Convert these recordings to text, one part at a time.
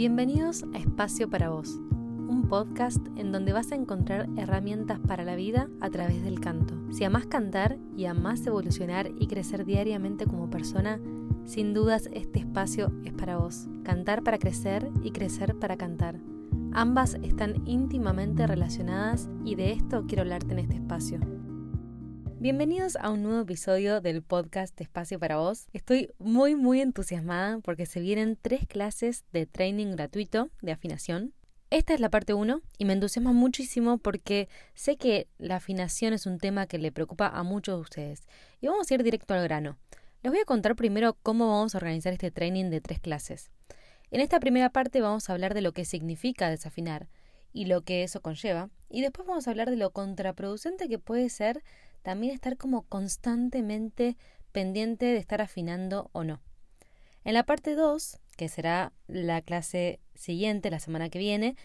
Bienvenidos a Espacio para Vos, un podcast en donde vas a encontrar herramientas para la vida a través del canto. Si amás cantar y amás evolucionar y crecer diariamente como persona, sin dudas este espacio es para vos. Cantar para crecer y crecer para cantar. Ambas están íntimamente relacionadas y de esto quiero hablarte en este espacio. Bienvenidos a un nuevo episodio del podcast Espacio para Vos. Estoy muy muy entusiasmada porque se vienen tres clases de training gratuito de afinación. Esta es la parte 1 y me entusiasma muchísimo porque sé que la afinación es un tema que le preocupa a muchos de ustedes. Y vamos a ir directo al grano. Les voy a contar primero cómo vamos a organizar este training de tres clases. En esta primera parte vamos a hablar de lo que significa desafinar y lo que eso conlleva, y después vamos a hablar de lo contraproducente que puede ser también estar como constantemente pendiente de estar afinando o no. En la parte 2, que será la clase siguiente, la semana que viene,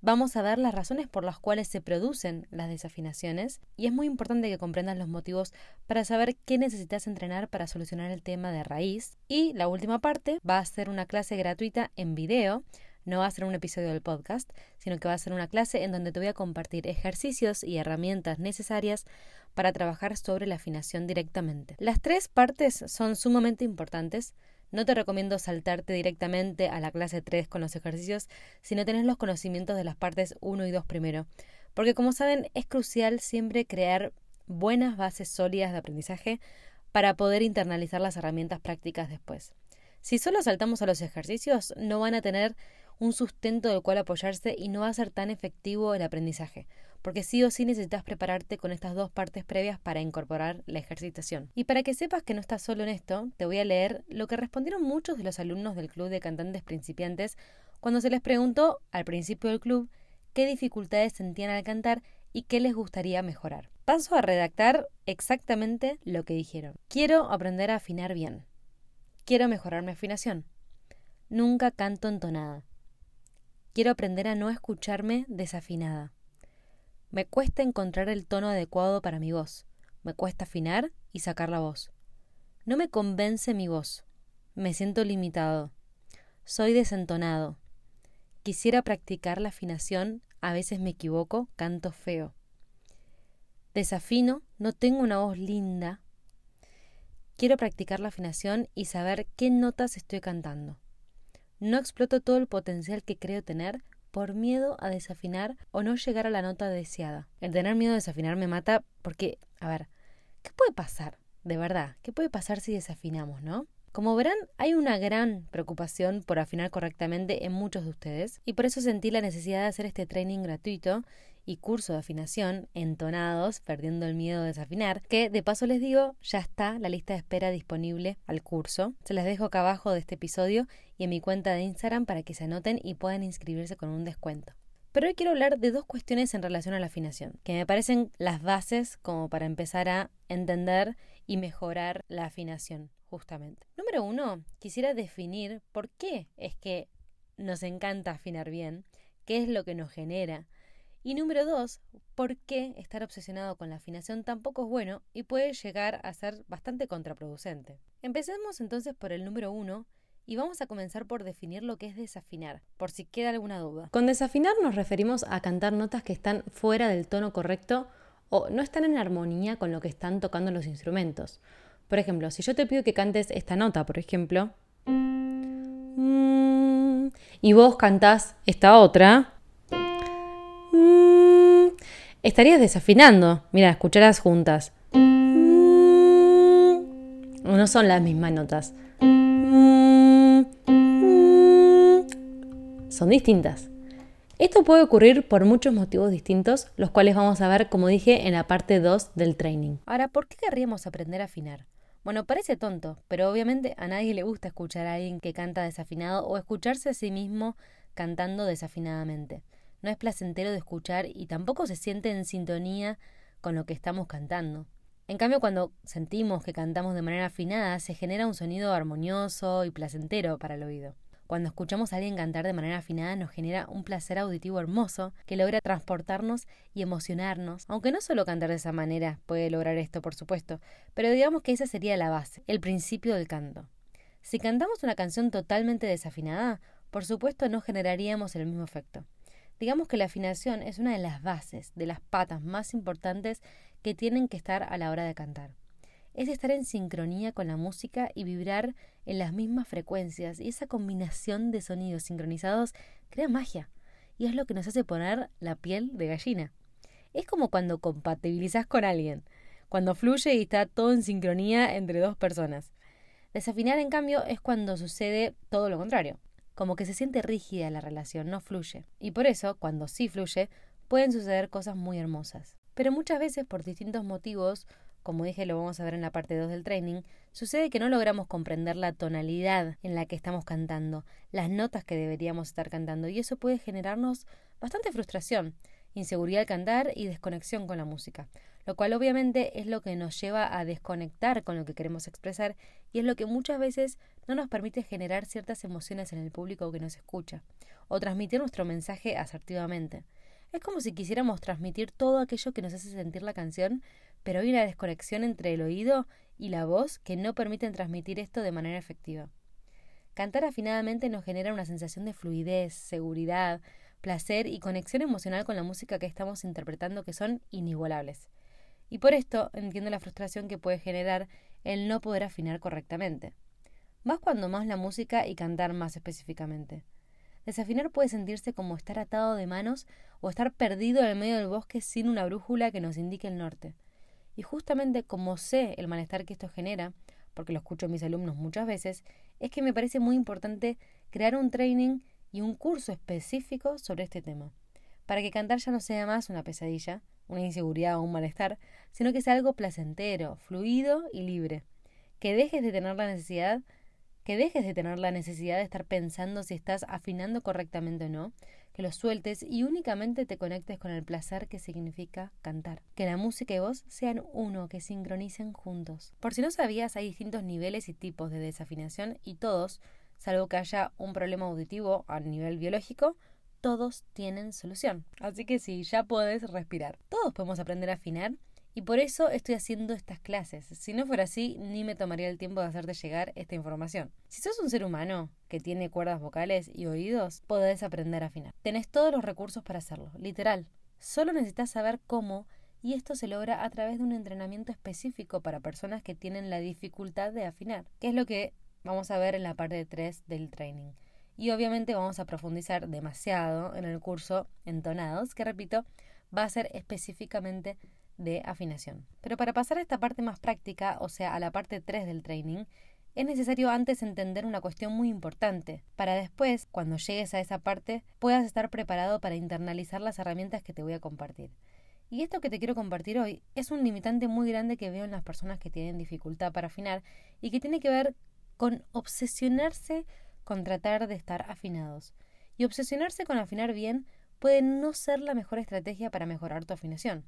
vamos a ver las razones por las cuales se producen las desafinaciones y es muy importante que comprendas los motivos para saber qué necesitas entrenar para solucionar el tema de raíz. Y la última parte va a ser una clase gratuita en video no va a ser un episodio del podcast, sino que va a ser una clase en donde te voy a compartir ejercicios y herramientas necesarias para trabajar sobre la afinación directamente. Las tres partes son sumamente importantes. No te recomiendo saltarte directamente a la clase 3 con los ejercicios si no tenés los conocimientos de las partes 1 y 2 primero, porque como saben es crucial siempre crear buenas bases sólidas de aprendizaje para poder internalizar las herramientas prácticas después. Si solo saltamos a los ejercicios, no van a tener un sustento del cual apoyarse y no va a ser tan efectivo el aprendizaje, porque sí o sí necesitas prepararte con estas dos partes previas para incorporar la ejercitación. Y para que sepas que no estás solo en esto, te voy a leer lo que respondieron muchos de los alumnos del Club de Cantantes Principiantes cuando se les preguntó al principio del club qué dificultades sentían al cantar y qué les gustaría mejorar. Paso a redactar exactamente lo que dijeron. Quiero aprender a afinar bien. Quiero mejorar mi afinación. Nunca canto entonada. Quiero aprender a no escucharme desafinada. Me cuesta encontrar el tono adecuado para mi voz. Me cuesta afinar y sacar la voz. No me convence mi voz. Me siento limitado. Soy desentonado. Quisiera practicar la afinación, a veces me equivoco, canto feo. Desafino, no tengo una voz linda. Quiero practicar la afinación y saber qué notas estoy cantando. No exploto todo el potencial que creo tener por miedo a desafinar o no llegar a la nota deseada. El tener miedo a desafinar me mata porque, a ver, ¿qué puede pasar? De verdad, ¿qué puede pasar si desafinamos, no? Como verán, hay una gran preocupación por afinar correctamente en muchos de ustedes y por eso sentí la necesidad de hacer este training gratuito y curso de afinación, entonados, perdiendo el miedo de desafinar, que de paso les digo, ya está la lista de espera disponible al curso. Se les dejo acá abajo de este episodio y en mi cuenta de Instagram para que se anoten y puedan inscribirse con un descuento. Pero hoy quiero hablar de dos cuestiones en relación a la afinación, que me parecen las bases como para empezar a entender y mejorar la afinación, justamente. Número uno, quisiera definir por qué es que nos encanta afinar bien, qué es lo que nos genera y número dos, ¿por qué estar obsesionado con la afinación tampoco es bueno y puede llegar a ser bastante contraproducente? Empecemos entonces por el número uno y vamos a comenzar por definir lo que es desafinar, por si queda alguna duda. Con desafinar nos referimos a cantar notas que están fuera del tono correcto o no están en armonía con lo que están tocando los instrumentos. Por ejemplo, si yo te pido que cantes esta nota, por ejemplo, mm, y vos cantás esta otra, estarías desafinando. Mira, escucharás juntas. Mm, no son las mismas notas. Mm, son distintas. Esto puede ocurrir por muchos motivos distintos, los cuales vamos a ver, como dije, en la parte 2 del training. Ahora, ¿por qué querríamos aprender a afinar? Bueno, parece tonto, pero obviamente a nadie le gusta escuchar a alguien que canta desafinado o escucharse a sí mismo cantando desafinadamente no es placentero de escuchar y tampoco se siente en sintonía con lo que estamos cantando. En cambio, cuando sentimos que cantamos de manera afinada, se genera un sonido armonioso y placentero para el oído. Cuando escuchamos a alguien cantar de manera afinada nos genera un placer auditivo hermoso que logra transportarnos y emocionarnos, aunque no solo cantar de esa manera puede lograr esto, por supuesto, pero digamos que esa sería la base, el principio del canto. Si cantamos una canción totalmente desafinada, por supuesto no generaríamos el mismo efecto. Digamos que la afinación es una de las bases, de las patas más importantes que tienen que estar a la hora de cantar. Es estar en sincronía con la música y vibrar en las mismas frecuencias, y esa combinación de sonidos sincronizados crea magia, y es lo que nos hace poner la piel de gallina. Es como cuando compatibilizas con alguien, cuando fluye y está todo en sincronía entre dos personas. Desafinar, en cambio, es cuando sucede todo lo contrario, como que se siente rígida la relación, no fluye. Y por eso, cuando sí fluye, pueden suceder cosas muy hermosas. Pero muchas veces, por distintos motivos, como dije, lo vamos a ver en la parte 2 del training, sucede que no logramos comprender la tonalidad en la que estamos cantando, las notas que deberíamos estar cantando, y eso puede generarnos bastante frustración, inseguridad al cantar y desconexión con la música, lo cual obviamente es lo que nos lleva a desconectar con lo que queremos expresar y es lo que muchas veces no nos permite generar ciertas emociones en el público que nos escucha, o transmitir nuestro mensaje asertivamente. Es como si quisiéramos transmitir todo aquello que nos hace sentir la canción, pero hay una desconexión entre el oído y la voz que no permiten transmitir esto de manera efectiva. Cantar afinadamente nos genera una sensación de fluidez, seguridad, placer y conexión emocional con la música que estamos interpretando que son inigualables. Y por esto entiendo la frustración que puede generar el no poder afinar correctamente. Más cuando más la música y cantar más específicamente. Desafinar puede sentirse como estar atado de manos o estar perdido en el medio del bosque sin una brújula que nos indique el norte. Y justamente como sé el malestar que esto genera, porque lo escucho a mis alumnos muchas veces, es que me parece muy importante crear un training y un curso específico sobre este tema, para que cantar ya no sea más una pesadilla, una inseguridad o un malestar, sino que sea algo placentero, fluido y libre. Que dejes de tener la necesidad que dejes de tener la necesidad de estar pensando si estás afinando correctamente o no, que lo sueltes y únicamente te conectes con el placer que significa cantar. Que la música y vos sean uno, que sincronicen juntos. Por si no sabías, hay distintos niveles y tipos de desafinación y todos, salvo que haya un problema auditivo a nivel biológico, todos tienen solución. Así que sí, ya puedes respirar. Todos podemos aprender a afinar y por eso estoy haciendo estas clases. Si no fuera así, ni me tomaría el tiempo de hacerte llegar esta información. Si sos un ser humano que tiene cuerdas vocales y oídos, podés aprender a afinar. Tenés todos los recursos para hacerlo, literal. Solo necesitas saber cómo y esto se logra a través de un entrenamiento específico para personas que tienen la dificultad de afinar, que es lo que vamos a ver en la parte 3 del training. Y obviamente vamos a profundizar demasiado en el curso Entonados, que repito, va a ser específicamente de afinación. Pero para pasar a esta parte más práctica, o sea, a la parte 3 del training, es necesario antes entender una cuestión muy importante, para después, cuando llegues a esa parte, puedas estar preparado para internalizar las herramientas que te voy a compartir. Y esto que te quiero compartir hoy es un limitante muy grande que veo en las personas que tienen dificultad para afinar y que tiene que ver con obsesionarse con tratar de estar afinados. Y obsesionarse con afinar bien puede no ser la mejor estrategia para mejorar tu afinación.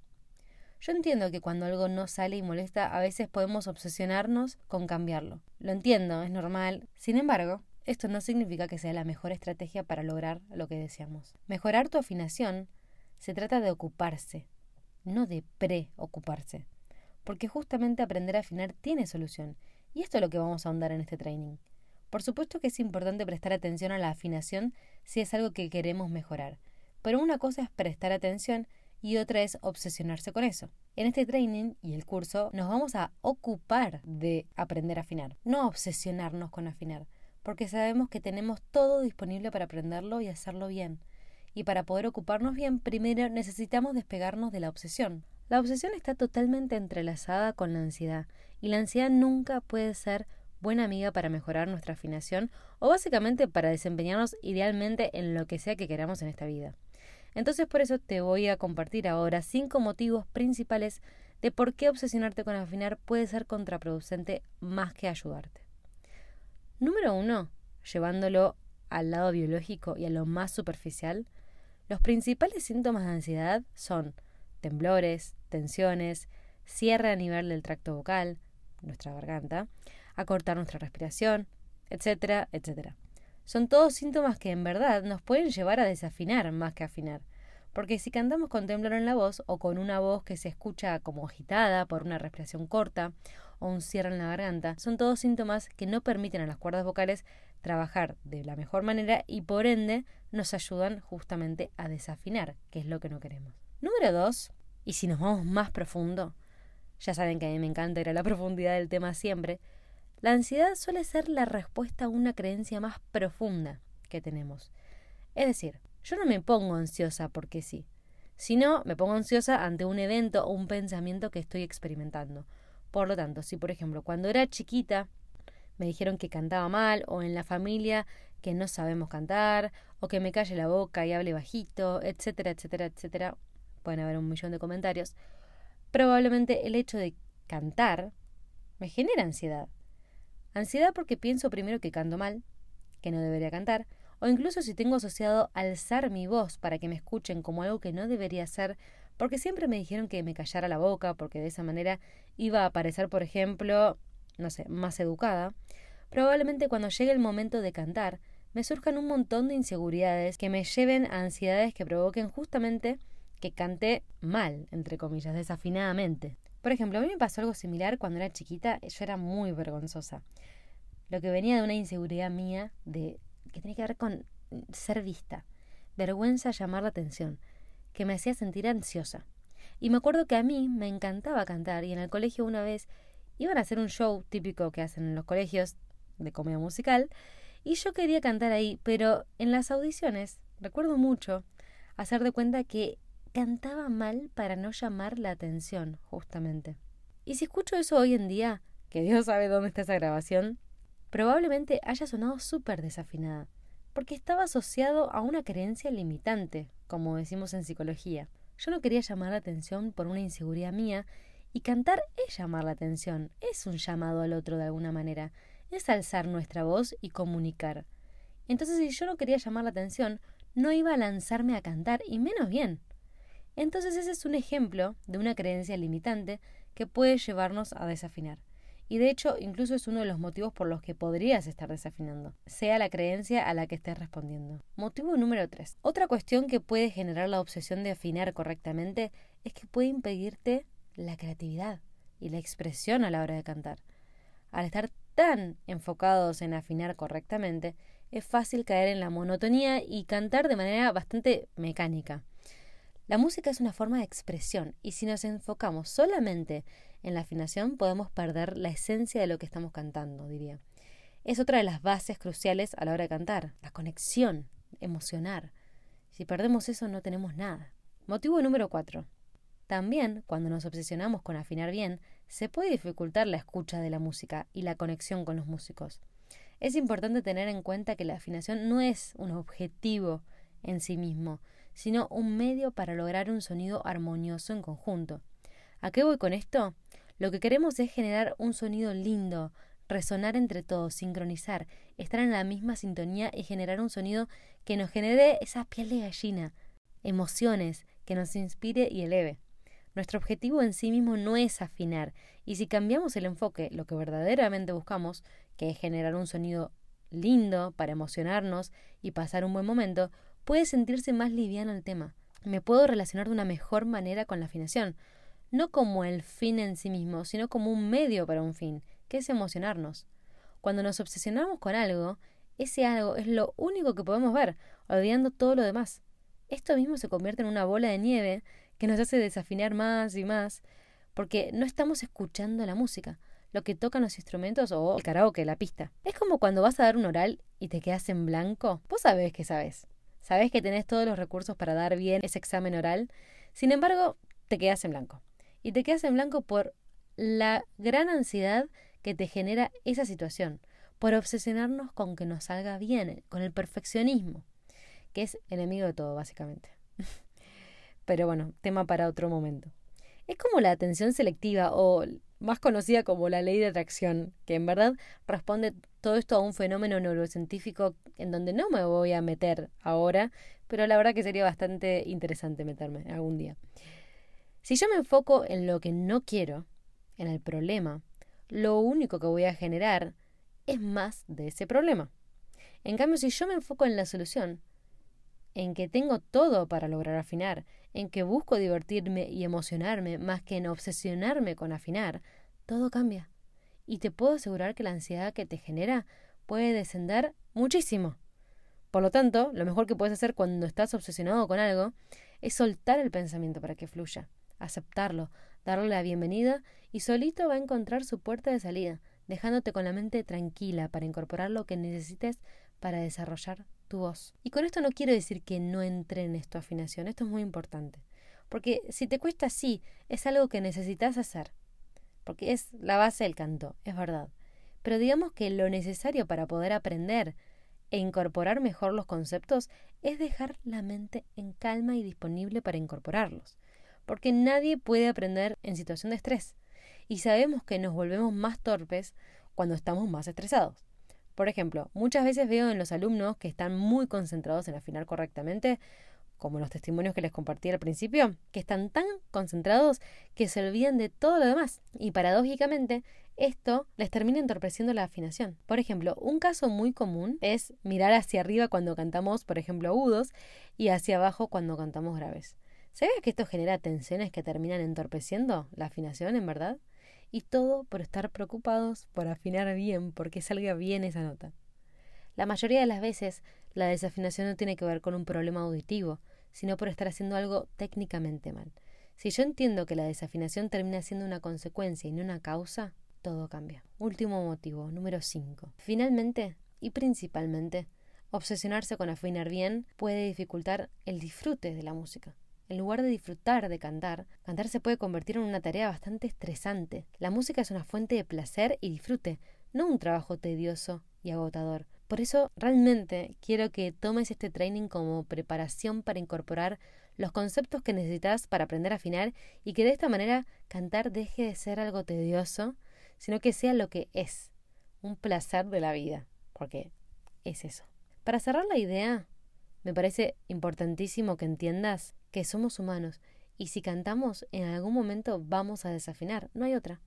Yo entiendo que cuando algo no sale y molesta, a veces podemos obsesionarnos con cambiarlo. Lo entiendo, es normal. Sin embargo, esto no significa que sea la mejor estrategia para lograr lo que deseamos. Mejorar tu afinación se trata de ocuparse, no de preocuparse. Porque justamente aprender a afinar tiene solución. Y esto es lo que vamos a ahondar en este training. Por supuesto que es importante prestar atención a la afinación si es algo que queremos mejorar. Pero una cosa es prestar atención y otra es obsesionarse con eso. En este training y el curso nos vamos a ocupar de aprender a afinar, no obsesionarnos con afinar, porque sabemos que tenemos todo disponible para aprenderlo y hacerlo bien. Y para poder ocuparnos bien, primero necesitamos despegarnos de la obsesión. La obsesión está totalmente entrelazada con la ansiedad, y la ansiedad nunca puede ser buena amiga para mejorar nuestra afinación o básicamente para desempeñarnos idealmente en lo que sea que queramos en esta vida. Entonces por eso te voy a compartir ahora cinco motivos principales de por qué obsesionarte con afinar puede ser contraproducente más que ayudarte. Número uno, llevándolo al lado biológico y a lo más superficial, los principales síntomas de ansiedad son temblores, tensiones, cierre a nivel del tracto vocal, nuestra garganta, acortar nuestra respiración, etcétera, etcétera son todos síntomas que en verdad nos pueden llevar a desafinar más que afinar. Porque si cantamos con temblor en la voz o con una voz que se escucha como agitada por una respiración corta o un cierre en la garganta, son todos síntomas que no permiten a las cuerdas vocales trabajar de la mejor manera y por ende nos ayudan justamente a desafinar, que es lo que no queremos. Número dos, y si nos vamos más profundo, ya saben que a mí me encanta ir a la profundidad del tema siempre, la ansiedad suele ser la respuesta a una creencia más profunda que tenemos. Es decir, yo no me pongo ansiosa porque sí, sino me pongo ansiosa ante un evento o un pensamiento que estoy experimentando. Por lo tanto, si por ejemplo cuando era chiquita me dijeron que cantaba mal o en la familia que no sabemos cantar o que me calle la boca y hable bajito, etcétera, etcétera, etcétera, pueden haber un millón de comentarios, probablemente el hecho de cantar me genera ansiedad. Ansiedad porque pienso primero que canto mal, que no debería cantar, o incluso si tengo asociado alzar mi voz para que me escuchen como algo que no debería ser, porque siempre me dijeron que me callara la boca, porque de esa manera iba a parecer, por ejemplo, no sé, más educada, probablemente cuando llegue el momento de cantar, me surjan un montón de inseguridades que me lleven a ansiedades que provoquen justamente que cante mal, entre comillas, desafinadamente. Por ejemplo, a mí me pasó algo similar cuando era chiquita, yo era muy vergonzosa. Lo que venía de una inseguridad mía de que tenía que ver con ser vista, vergüenza llamar la atención, que me hacía sentir ansiosa. Y me acuerdo que a mí me encantaba cantar y en el colegio una vez iban a hacer un show típico que hacen en los colegios de comedia musical y yo quería cantar ahí, pero en las audiciones recuerdo mucho hacer de cuenta que cantaba mal para no llamar la atención, justamente. Y si escucho eso hoy en día, que Dios sabe dónde está esa grabación, probablemente haya sonado súper desafinada, porque estaba asociado a una creencia limitante, como decimos en psicología. Yo no quería llamar la atención por una inseguridad mía y cantar es llamar la atención, es un llamado al otro de alguna manera, es alzar nuestra voz y comunicar. Entonces si yo no quería llamar la atención, no iba a lanzarme a cantar y menos bien. Entonces ese es un ejemplo de una creencia limitante que puede llevarnos a desafinar. Y de hecho, incluso es uno de los motivos por los que podrías estar desafinando, sea la creencia a la que estés respondiendo. Motivo número 3. Otra cuestión que puede generar la obsesión de afinar correctamente es que puede impedirte la creatividad y la expresión a la hora de cantar. Al estar tan enfocados en afinar correctamente, es fácil caer en la monotonía y cantar de manera bastante mecánica. La música es una forma de expresión y si nos enfocamos solamente en la afinación podemos perder la esencia de lo que estamos cantando, diría. Es otra de las bases cruciales a la hora de cantar, la conexión, emocionar. Si perdemos eso no tenemos nada. Motivo número 4. También, cuando nos obsesionamos con afinar bien, se puede dificultar la escucha de la música y la conexión con los músicos. Es importante tener en cuenta que la afinación no es un objetivo en sí mismo, sino un medio para lograr un sonido armonioso en conjunto. ¿A qué voy con esto? Lo que queremos es generar un sonido lindo, resonar entre todos, sincronizar, estar en la misma sintonía y generar un sonido que nos genere esa piel de gallina, emociones, que nos inspire y eleve. Nuestro objetivo en sí mismo no es afinar, y si cambiamos el enfoque, lo que verdaderamente buscamos, que es generar un sonido lindo para emocionarnos y pasar un buen momento, puede sentirse más liviano el tema. Me puedo relacionar de una mejor manera con la afinación, no como el fin en sí mismo, sino como un medio para un fin, que es emocionarnos. Cuando nos obsesionamos con algo, ese algo es lo único que podemos ver, olvidando todo lo demás. Esto mismo se convierte en una bola de nieve que nos hace desafinar más y más, porque no estamos escuchando la música, lo que tocan los instrumentos o el karaoke, la pista. Es como cuando vas a dar un oral y te quedas en blanco. Vos sabés que sabés. Sabés que tenés todos los recursos para dar bien ese examen oral. Sin embargo, te quedas en blanco. Y te quedas en blanco por la gran ansiedad que te genera esa situación, por obsesionarnos con que nos salga bien, con el perfeccionismo, que es enemigo de todo, básicamente. Pero bueno, tema para otro momento. Es como la atención selectiva o más conocida como la ley de atracción, que en verdad responde todo esto a un fenómeno neurocientífico en donde no me voy a meter ahora, pero la verdad que sería bastante interesante meterme algún día. Si yo me enfoco en lo que no quiero, en el problema, lo único que voy a generar es más de ese problema. En cambio, si yo me enfoco en la solución, en que tengo todo para lograr afinar, en que busco divertirme y emocionarme más que en obsesionarme con afinar, todo cambia. Y te puedo asegurar que la ansiedad que te genera puede descender muchísimo. Por lo tanto, lo mejor que puedes hacer cuando estás obsesionado con algo es soltar el pensamiento para que fluya, aceptarlo, darle la bienvenida y solito va a encontrar su puerta de salida, dejándote con la mente tranquila para incorporar lo que necesites para desarrollar tu voz. Y con esto no quiero decir que no entrenes tu afinación, esto es muy importante. Porque si te cuesta así, es algo que necesitas hacer. Porque es la base del canto, es verdad. Pero digamos que lo necesario para poder aprender e incorporar mejor los conceptos es dejar la mente en calma y disponible para incorporarlos. Porque nadie puede aprender en situación de estrés. Y sabemos que nos volvemos más torpes cuando estamos más estresados. Por ejemplo, muchas veces veo en los alumnos que están muy concentrados en afinar correctamente, como los testimonios que les compartí al principio, que están tan concentrados que se olvidan de todo lo demás. Y paradójicamente, esto les termina entorpeciendo la afinación. Por ejemplo, un caso muy común es mirar hacia arriba cuando cantamos, por ejemplo, agudos y hacia abajo cuando cantamos graves. ¿Sabes que esto genera tensiones que terminan entorpeciendo la afinación, en verdad? Y todo por estar preocupados por afinar bien, porque salga bien esa nota. La mayoría de las veces la desafinación no tiene que ver con un problema auditivo, sino por estar haciendo algo técnicamente mal. Si yo entiendo que la desafinación termina siendo una consecuencia y no una causa, todo cambia. Último motivo, número 5. Finalmente, y principalmente, obsesionarse con afinar bien puede dificultar el disfrute de la música. En lugar de disfrutar de cantar, cantar se puede convertir en una tarea bastante estresante. La música es una fuente de placer y disfrute, no un trabajo tedioso y agotador. Por eso realmente quiero que tomes este training como preparación para incorporar los conceptos que necesitas para aprender a afinar y que de esta manera cantar deje de ser algo tedioso, sino que sea lo que es, un placer de la vida, porque es eso. Para cerrar la idea, me parece importantísimo que entiendas que somos humanos y si cantamos en algún momento vamos a desafinar, no hay otra.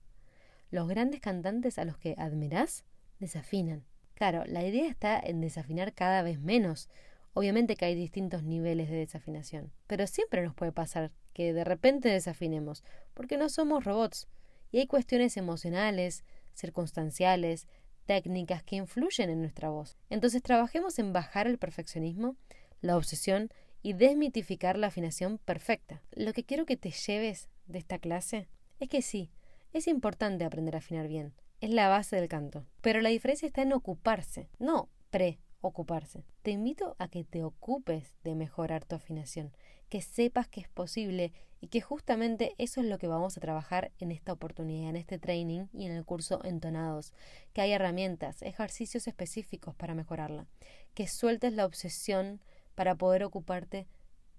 Los grandes cantantes a los que admirás desafinan. Claro, la idea está en desafinar cada vez menos. Obviamente que hay distintos niveles de desafinación, pero siempre nos puede pasar que de repente desafinemos, porque no somos robots, y hay cuestiones emocionales, circunstanciales, técnicas que influyen en nuestra voz. Entonces trabajemos en bajar el perfeccionismo, la obsesión y desmitificar la afinación perfecta. Lo que quiero que te lleves de esta clase es que sí, es importante aprender a afinar bien, es la base del canto. Pero la diferencia está en ocuparse, no preocuparse. Te invito a que te ocupes de mejorar tu afinación, que sepas que es posible y que justamente eso es lo que vamos a trabajar en esta oportunidad, en este training y en el curso Entonados, que hay herramientas, ejercicios específicos para mejorarla, que sueltes la obsesión para poder ocuparte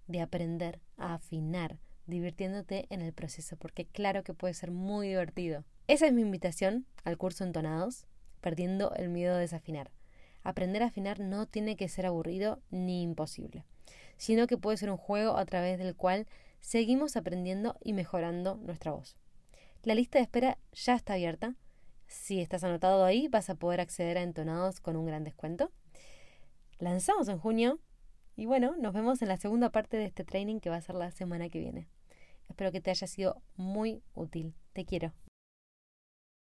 de aprender a afinar, divirtiéndote en el proceso, porque claro que puede ser muy divertido. Esa es mi invitación al curso Entonados, perdiendo el miedo de desafinar. Aprender a afinar no tiene que ser aburrido ni imposible, sino que puede ser un juego a través del cual seguimos aprendiendo y mejorando nuestra voz. La lista de espera ya está abierta. Si estás anotado ahí, vas a poder acceder a Entonados con un gran descuento. Lanzamos en junio y bueno, nos vemos en la segunda parte de este training que va a ser la semana que viene. Espero que te haya sido muy útil. Te quiero.